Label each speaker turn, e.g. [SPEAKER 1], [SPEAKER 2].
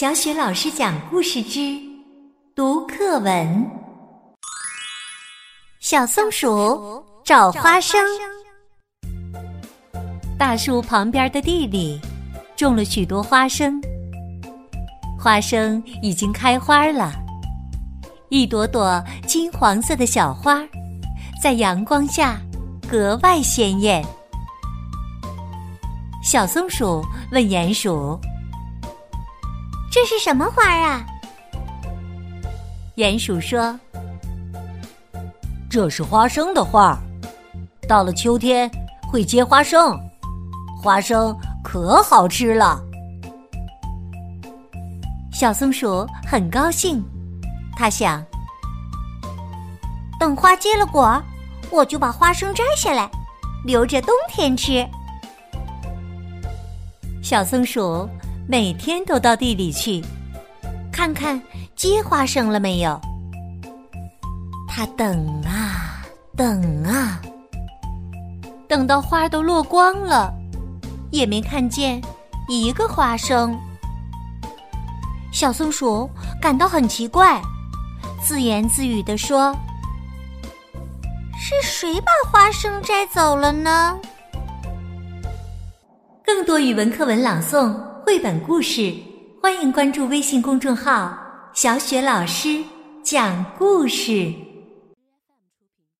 [SPEAKER 1] 小雪老师讲故事之读课文：小松鼠找花生。大树旁边的地里种了许多花生，花生已经开花了，一朵朵金黄色的小花，在阳光下格外鲜艳。小松鼠问鼹鼠。
[SPEAKER 2] 这是什么花啊？
[SPEAKER 1] 鼹鼠说：“
[SPEAKER 3] 这是花生的花，到了秋天会结花生，花生可好吃了。”
[SPEAKER 1] 小松鼠很高兴，它想：
[SPEAKER 2] 等花结了果，我就把花生摘下来，留着冬天吃。
[SPEAKER 1] 小松鼠。每天都到地里去，看看结花生了没有。他等啊等啊，等到花都落光了，也没看见一个花生。小松鼠感到很奇怪，自言自语地说：“
[SPEAKER 2] 是谁把花生摘走了呢？”
[SPEAKER 1] 更多语文课文朗诵。绘本故事，欢迎关注微信公众号“小雪老师讲故事”。